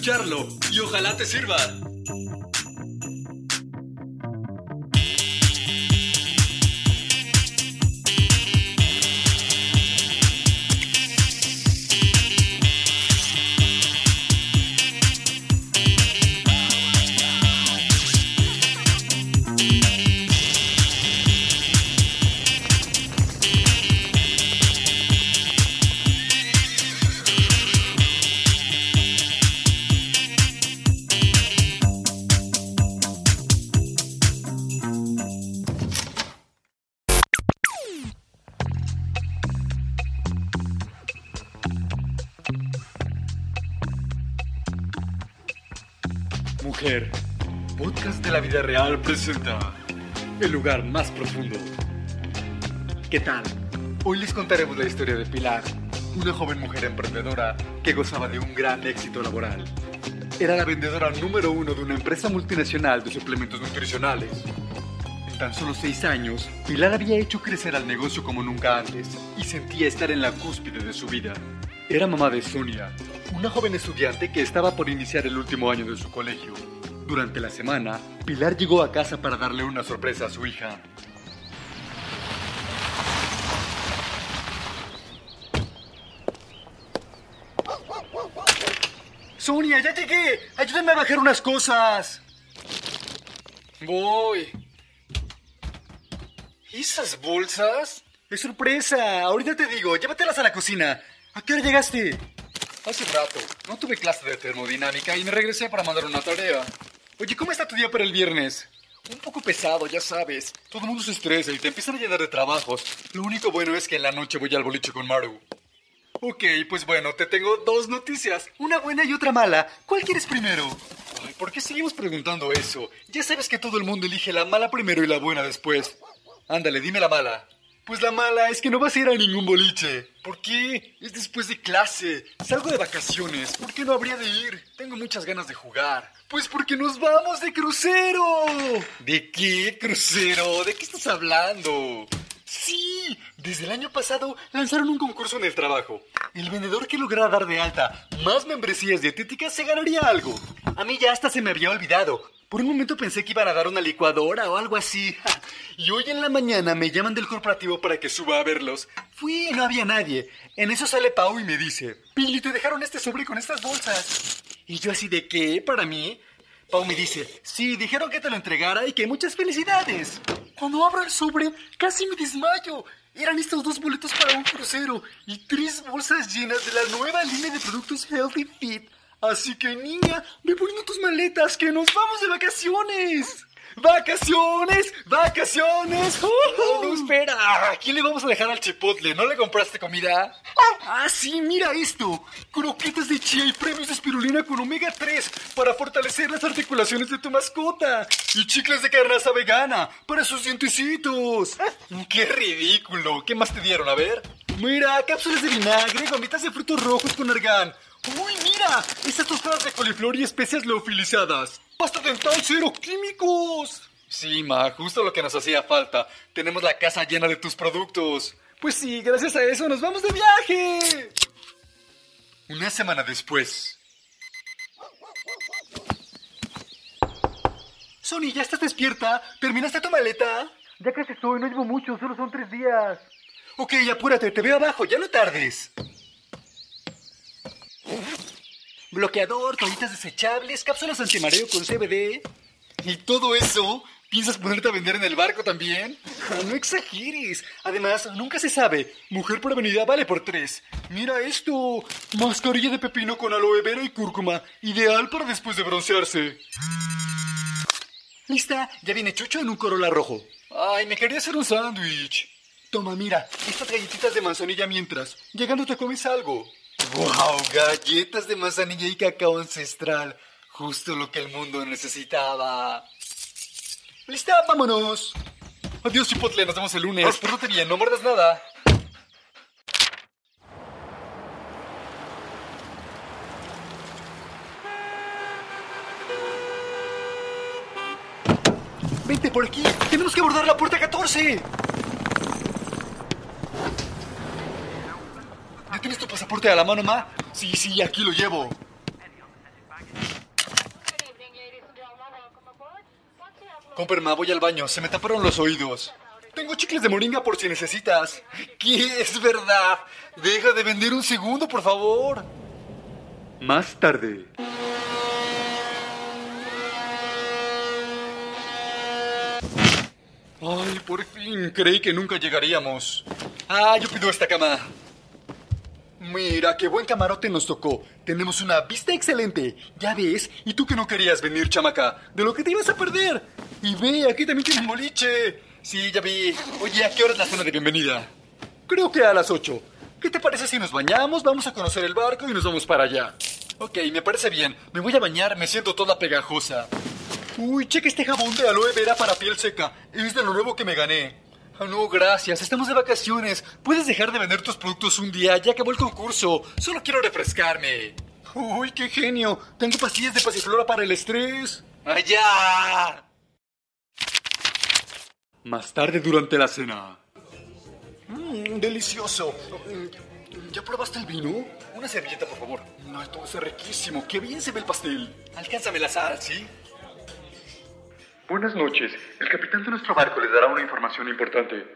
Escucharlo y ojalá te sirva. Mujer, podcast de la vida real presenta el lugar más profundo. ¿Qué tal? Hoy les contaremos la historia de Pilar, una joven mujer emprendedora que gozaba de un gran éxito laboral. Era la vendedora número uno de una empresa multinacional de suplementos nutricionales. En tan solo seis años, Pilar había hecho crecer al negocio como nunca antes y sentía estar en la cúspide de su vida. Era mamá de Sonia, una joven estudiante que estaba por iniciar el último año de su colegio. Durante la semana, Pilar llegó a casa para darle una sorpresa a su hija. Sonia, ya llegué. Ayúdame a bajar unas cosas. Voy. ¿Y esas bolsas? Es sorpresa. Ahorita te digo, llévatelas a la cocina. ¿A qué hora llegaste? Hace rato. No tuve clase de termodinámica y me regresé para mandar una tarea. Oye, ¿cómo está tu día para el viernes? Un poco pesado, ya sabes. Todo el mundo se estresa y te empiezan a llenar de trabajos. Lo único bueno es que en la noche voy al boliche con Maru. Ok, pues bueno, te tengo dos noticias. Una buena y otra mala. ¿Cuál quieres primero? ¿por qué seguimos preguntando eso? Ya sabes que todo el mundo elige la mala primero y la buena después. Ándale, dime la mala. Pues la mala es que no vas a ir a ningún boliche. ¿Por qué? Es después de clase. Salgo de vacaciones. ¿Por qué no habría de ir? Tengo muchas ganas de jugar. Pues porque nos vamos de crucero. ¿De qué crucero? ¿De qué estás hablando? Sí, desde el año pasado lanzaron un concurso en el trabajo. El vendedor que lograra dar de alta más membresías dietéticas se ganaría algo. A mí ya hasta se me había olvidado. Por un momento pensé que iban a dar una licuadora o algo así. Y hoy en la mañana me llaman del corporativo para que suba a verlos. Fui y no había nadie. En eso sale Pau y me dice, Pili, te dejaron este sobre con estas bolsas. Y yo así de qué, para mí. Pau me dice, sí, dijeron que te lo entregara y que muchas felicidades. Cuando abro el sobre, casi me desmayo. Eran estos dos boletos para un crucero y tres bolsas llenas de la nueva línea de productos Healthy Fit. Así que niña, ve poniendo tus maletas que nos vamos de vacaciones. ¡Vacaciones! ¡Vacaciones! ¡Uh! No, espera. ¿A quién le vamos a dejar al chipotle? ¿No le compraste comida? Ah, sí, mira esto. Croquetas de chía y premios de espirulina con omega 3 para fortalecer las articulaciones de tu mascota. Y chicles de carnaza vegana para sus dientecitos. ¡Qué ridículo! ¿Qué más te dieron? A ver. Mira, cápsulas de vinagre, gomitas de frutos rojos con argán. ¡Uy, mira! Estas tostadas de coliflor y especias leofilizadas. ¡Pasta dental cero químicos! Sí, Ma, justo lo que nos hacía falta. Tenemos la casa llena de tus productos. Pues sí, gracias a eso nos vamos de viaje. Una semana después. Sony, ¿ya estás despierta? ¿Terminaste tu maleta? Ya casi estoy, no llevo mucho, solo son tres días. Ok, apúrate, te veo abajo, ya no tardes. Bloqueador, toallitas desechables, cápsulas antimareo con CBD. ¿Y todo eso? ¿Piensas ponerte a vender en el barco también? No exageres. Además, nunca se sabe. Mujer prevenida vale por tres. Mira esto. Mascarilla de pepino con aloe vera y cúrcuma. Ideal para después de broncearse. Lista. Ya viene Chucho en un Corolla rojo. Ay, me quería hacer un sándwich. Toma, mira. Estas galletitas de manzanilla mientras. Llegando te comes algo. ¡Wow! Galletas de manzanilla y cacao ancestral. Justo lo que el mundo necesitaba. ¡Lista! ¡Vámonos! Adiós, Chipotle. Nos vemos el lunes. Pórtate bien, no muerdas nada. Vente por aquí. Tenemos que abordar la puerta 14. ¿Ya tienes tu pasaporte a la mano, ma? Sí, sí, aquí lo llevo. Comperma, voy al baño. Se me taparon los oídos. Tengo chicles de moringa por si necesitas. ¿Qué? Es verdad. Deja de vender un segundo, por favor. Más tarde. Ay, por fin. Creí que nunca llegaríamos. Ah, yo pido esta cama. Mira, qué buen camarote nos tocó. Tenemos una vista excelente. Ya ves, y tú que no querías venir, chamaca, de lo que te ibas a perder. Y ve, aquí también tienes boliche. Sí, ya vi. Oye, ¿a qué hora es la cena de bienvenida? Creo que a las 8. ¿Qué te parece si nos bañamos, vamos a conocer el barco y nos vamos para allá? Ok, me parece bien. Me voy a bañar, me siento toda pegajosa. Uy, cheque este jabón de aloe vera para piel seca. Es de lo nuevo que me gané. Ah, no, gracias. Estamos de vacaciones. Puedes dejar de vender tus productos un día. Ya acabó el concurso. Solo quiero refrescarme. Uy, qué genio. Tengo pastillas de pasiflora para el estrés. ¡Allá! Más tarde durante la cena. Mmm, delicioso. ¿Ya probaste el vino? Una servilleta, por favor. No, esto es riquísimo. Qué bien se ve el pastel. Alcánzame la sal, ¿sí? Buenas noches. El capitán de nuestro barco les dará una información importante.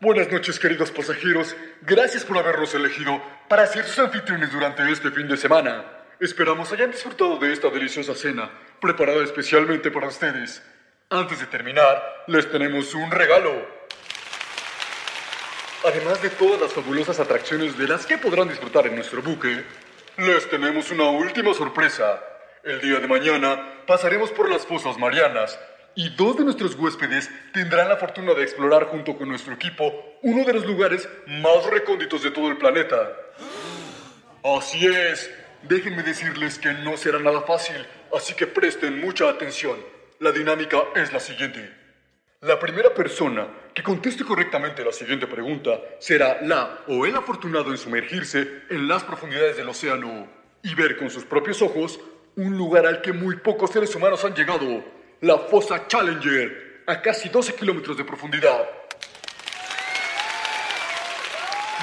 Buenas noches, queridos pasajeros. Gracias por habernos elegido para ser sus anfitriones durante este fin de semana. Esperamos hayan disfrutado de esta deliciosa cena, preparada especialmente para ustedes. Antes de terminar, les tenemos un regalo. Además de todas las fabulosas atracciones de las que podrán disfrutar en nuestro buque, les tenemos una última sorpresa. El día de mañana pasaremos por las fosas marianas y dos de nuestros huéspedes tendrán la fortuna de explorar junto con nuestro equipo uno de los lugares más recónditos de todo el planeta. Así es, déjenme decirles que no será nada fácil, así que presten mucha atención. La dinámica es la siguiente. La primera persona que conteste correctamente la siguiente pregunta será la o el afortunado en sumergirse en las profundidades del océano y ver con sus propios ojos un lugar al que muy pocos seres humanos han llegado, la fosa Challenger, a casi 12 kilómetros de profundidad.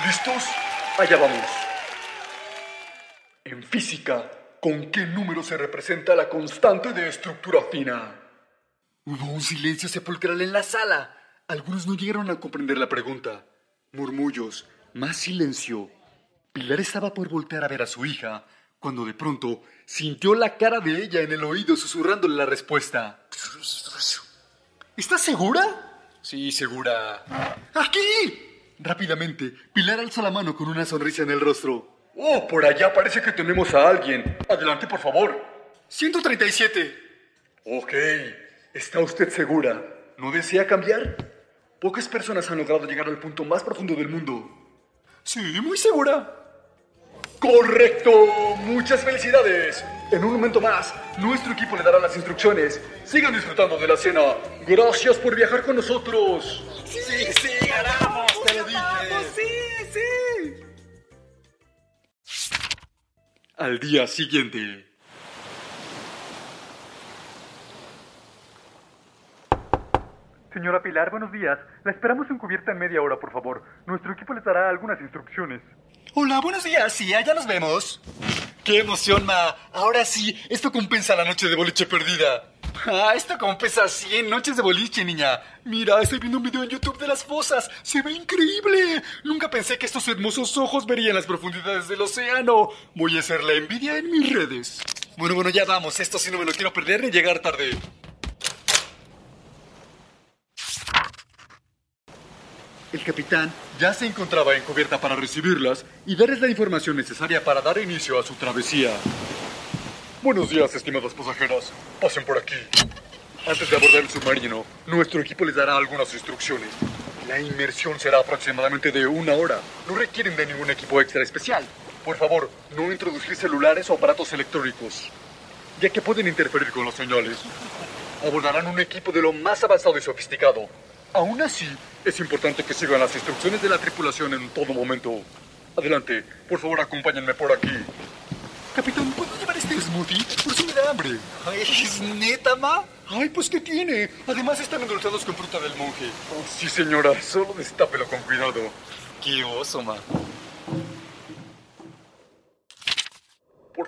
¿Listos? Allá vamos. En física, ¿con qué número se representa la constante de estructura fina? Hubo un silencio sepulcral en la sala. Algunos no llegaron a comprender la pregunta. Murmullos, más silencio. Pilar estaba por voltear a ver a su hija, cuando de pronto sintió la cara de ella en el oído susurrándole la respuesta. ¿Estás segura? Sí, segura. ¡Aquí! Rápidamente, Pilar alzó la mano con una sonrisa en el rostro. Oh, por allá parece que tenemos a alguien. Adelante, por favor. 137. Ok. ¿Está usted segura? ¿No desea cambiar? Pocas personas han logrado llegar al punto más profundo del mundo. Sí, muy segura. Correcto. Muchas felicidades. En un momento más, nuestro equipo le dará las instrucciones. Sigan disfrutando de la cena. Gracias por viajar con nosotros. Sí, sí, ganamos, te lo dije. Sí, sí. Al día siguiente. Señora Pilar, buenos días. La esperamos en cubierta en media hora, por favor. Nuestro equipo les dará algunas instrucciones. Hola, buenos días. Sí, allá nos vemos. ¡Qué emoción, Ma! Ahora sí, esto compensa la noche de boliche perdida. Ah, esto compensa 100 noches de boliche, niña. Mira, estoy viendo un video en YouTube de las fosas. Se ve increíble. Nunca pensé que estos hermosos ojos verían las profundidades del océano. Voy a hacer la envidia en mis redes. Bueno, bueno, ya vamos. Esto sí no me lo quiero perder ni llegar tarde. El capitán ya se encontraba en cubierta para recibirlas y darles la información necesaria para dar inicio a su travesía. Buenos días, estimadas pasajeras. Pasen por aquí. Antes de abordar el submarino, nuestro equipo les dará algunas instrucciones. La inmersión será aproximadamente de una hora. No requieren de ningún equipo extra especial. Por favor, no introducir celulares o aparatos electrónicos, ya que pueden interferir con las señales. Abordarán un equipo de lo más avanzado y sofisticado. Aún así, es importante que sigan las instrucciones de la tripulación en todo momento. Adelante, por favor, acompáñenme por aquí. Capitán, ¿puedo llevar este smoothie? Por si me da hambre. Ay, ¿Es neta, ma? Ay, pues ¿qué tiene? Además están endulzados con fruta del monje. Oh, sí, señora, solo destápelo con cuidado. Qué oso, ma.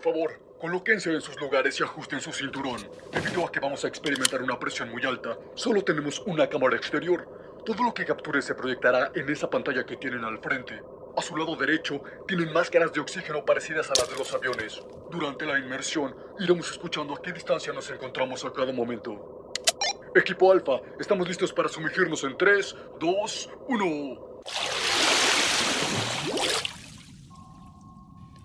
Por favor, colóquense en sus lugares y ajusten su cinturón. Debido a que vamos a experimentar una presión muy alta, solo tenemos una cámara exterior. Todo lo que capture se proyectará en esa pantalla que tienen al frente. A su lado derecho tienen máscaras de oxígeno parecidas a las de los aviones. Durante la inmersión iremos escuchando a qué distancia nos encontramos a cada momento. Equipo Alfa, estamos listos para sumergirnos en 3, 2, 1.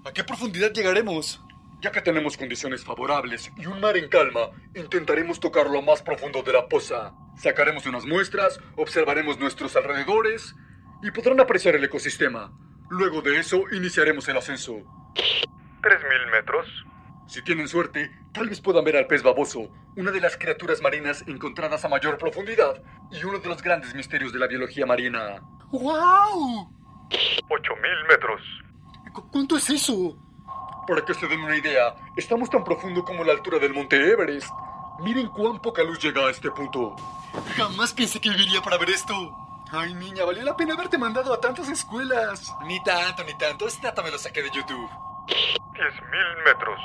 ¿A qué profundidad llegaremos? Ya que tenemos condiciones favorables y un mar en calma, intentaremos tocar lo más profundo de la poza. Sacaremos unas muestras, observaremos nuestros alrededores y podrán apreciar el ecosistema. Luego de eso, iniciaremos el ascenso. ¿3.000 metros? Si tienen suerte, tal vez puedan ver al pez baboso, una de las criaturas marinas encontradas a mayor profundidad y uno de los grandes misterios de la biología marina. ¡Wow! ¿8.000 metros? ¿Cu- ¿Cuánto es eso? Para que se den una idea, estamos tan profundo como la altura del monte Everest. Miren cuán poca luz llega a este punto. Jamás pensé que viviría para ver esto. Ay, niña, valió la pena haberte mandado a tantas escuelas. Ni tanto, ni tanto. Dato me lo saqué de YouTube. 10.000 metros.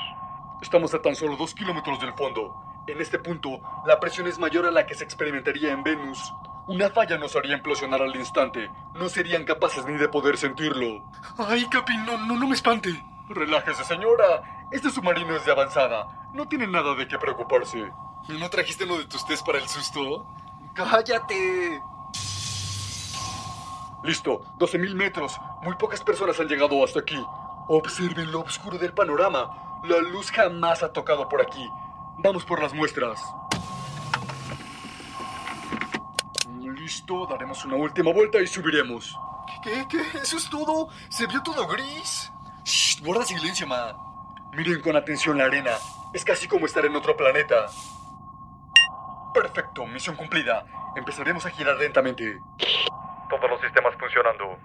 Estamos a tan solo dos kilómetros del fondo. En este punto, la presión es mayor a la que se experimentaría en Venus. Una falla nos haría implosionar al instante. No serían capaces ni de poder sentirlo. Ay, Capi, no, no, no me espante. Relájese, señora. Este submarino es de avanzada. No tiene nada de qué preocuparse. ¿No trajiste uno de tus test para el susto? ¡Cállate! Listo, 12.000 metros. Muy pocas personas han llegado hasta aquí. Observen lo oscuro del panorama. La luz jamás ha tocado por aquí. Vamos por las muestras. Listo, daremos una última vuelta y subiremos. ¿Qué? ¿Qué? ¿Eso es todo? ¿Se vio todo gris? Shh, guarda silencio, ma. Miren con atención la arena. Es casi como estar en otro planeta. Perfecto, misión cumplida. Empezaremos a girar lentamente. Todos los sistemas funcionando.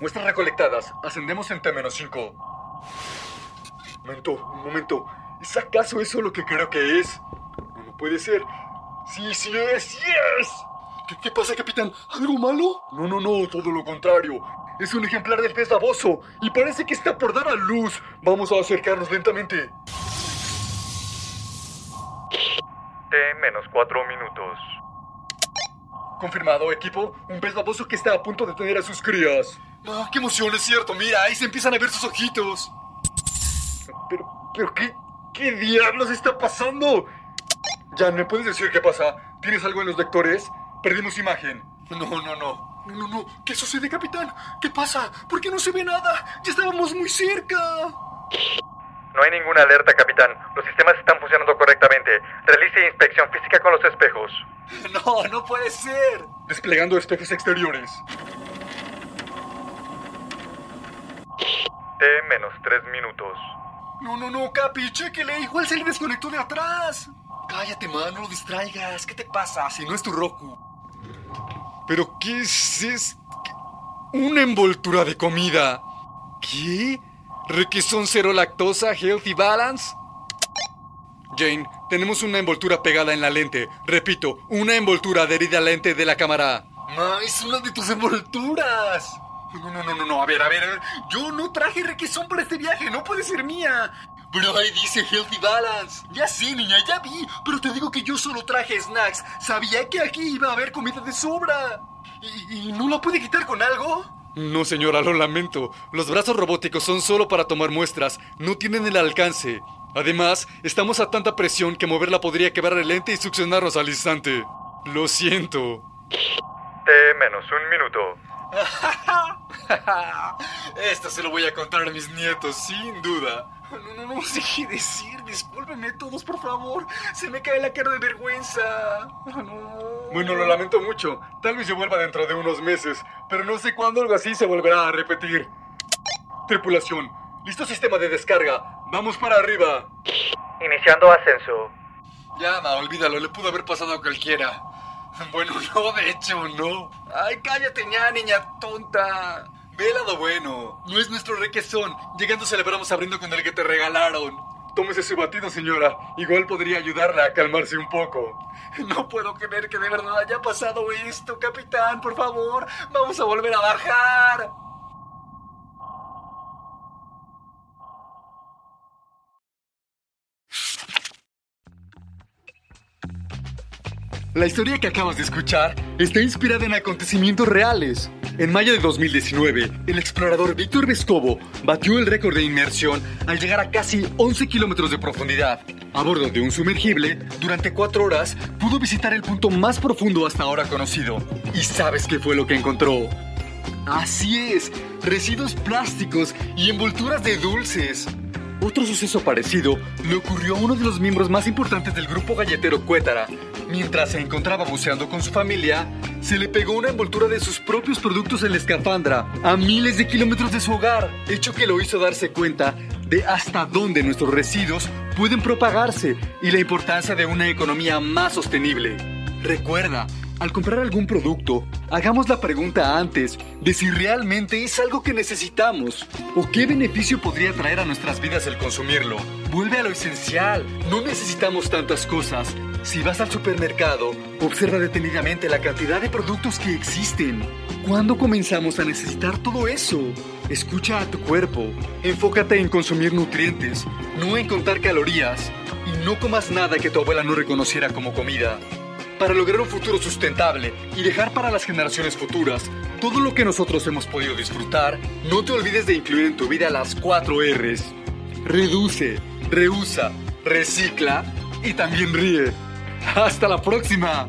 Muestras recolectadas. Ascendemos en T-5. Momento, un momento. ¿Es acaso eso lo que creo que es? No, no puede ser. Sí, sí es, sí es. ¿Qué, qué pasa, capitán? ¿Algo malo? No, no, no, todo lo contrario. Es un ejemplar del pez baboso y parece que está por dar a luz. Vamos a acercarnos lentamente. T menos 4 minutos. Confirmado, equipo. Un pez baboso que está a punto de tener a sus crías. Ah, qué emoción, es cierto. Mira, ahí se empiezan a ver sus ojitos. Pero, pero, ¿qué, qué diablos está pasando? Jan, ¿me puedes decir qué pasa? ¿Tienes algo en los lectores? Perdimos imagen. No, no, no. No, no, no. ¿Qué sucede, capitán? ¿Qué pasa? ¿Por qué no se ve nada? Ya estábamos muy cerca. No hay ninguna alerta, capitán. Los sistemas están funcionando correctamente. Realice inspección física con los espejos. No, no puede ser. Desplegando espejos exteriores. T menos 3 minutos. No, no, no, Capi, chéquele. Igual se le desconectó de atrás. Cállate, man, no lo distraigas. ¿Qué te pasa? Si no es tu Roku. ¿Pero qué es esto? Una envoltura de comida. ¿Qué? ¿Requesón cero lactosa, healthy balance? Jane, tenemos una envoltura pegada en la lente. Repito, una envoltura adherida a la lente de la cámara. Ma, es una de tus envolturas. No, no, no, no, no, a ver, a ver, a ver. Yo no traje requesón para este viaje, no puede ser mía. Pero ahí dice Healthy Balance. Ya sí, niña, ya vi. Pero te digo que yo solo traje snacks. Sabía que aquí iba a haber comida de sobra. ¿Y, y no la puede quitar con algo? No, señora, lo lamento. Los brazos robóticos son solo para tomar muestras. No tienen el alcance. Además, estamos a tanta presión que moverla podría quebrar el lente y succionarnos al instante. Lo siento. T menos un minuto. Esto se lo voy a contar a mis nietos, sin duda. No, no, no, sé qué decir. Discúlpenme todos, por favor. Se me cae la cara de vergüenza. No. Bueno, lo lamento mucho. Tal vez se vuelva dentro de unos meses, pero no sé cuándo algo así se volverá a repetir. Tripulación, listo sistema de descarga. Vamos para arriba. Iniciando ascenso. Ya, ma, olvídalo, le pudo haber pasado a cualquiera. Bueno, no, de hecho, no. Ay, cállate ya, niña tonta. Ve el lado bueno. No es nuestro requesón. Llegando celebramos abriendo con el que te regalaron. Tómese su batido, señora. Igual podría ayudarla a calmarse un poco. No puedo creer que de verdad haya pasado esto, capitán. Por favor, vamos a volver a bajar. La historia que acabas de escuchar está inspirada en acontecimientos reales. En mayo de 2019, el explorador Víctor Vescovo batió el récord de inmersión al llegar a casi 11 kilómetros de profundidad. A bordo de un sumergible, durante cuatro horas, pudo visitar el punto más profundo hasta ahora conocido. ¿Y sabes qué fue lo que encontró? Así es, residuos plásticos y envolturas de dulces. Otro suceso parecido le ocurrió a uno de los miembros más importantes del grupo galletero Cuétara. Mientras se encontraba buceando con su familia, se le pegó una envoltura de sus propios productos en la escafandra a miles de kilómetros de su hogar, hecho que lo hizo darse cuenta de hasta dónde nuestros residuos pueden propagarse y la importancia de una economía más sostenible. Recuerda, al comprar algún producto, hagamos la pregunta antes de si realmente es algo que necesitamos o qué beneficio podría traer a nuestras vidas el consumirlo. Vuelve a lo esencial, no necesitamos tantas cosas. Si vas al supermercado, observa detenidamente la cantidad de productos que existen. ¿Cuándo comenzamos a necesitar todo eso? Escucha a tu cuerpo, enfócate en consumir nutrientes, no en contar calorías y no comas nada que tu abuela no reconociera como comida para lograr un futuro sustentable y dejar para las generaciones futuras todo lo que nosotros hemos podido disfrutar, no te olvides de incluir en tu vida las 4 R's. Reduce, reusa, recicla y también ríe. Hasta la próxima.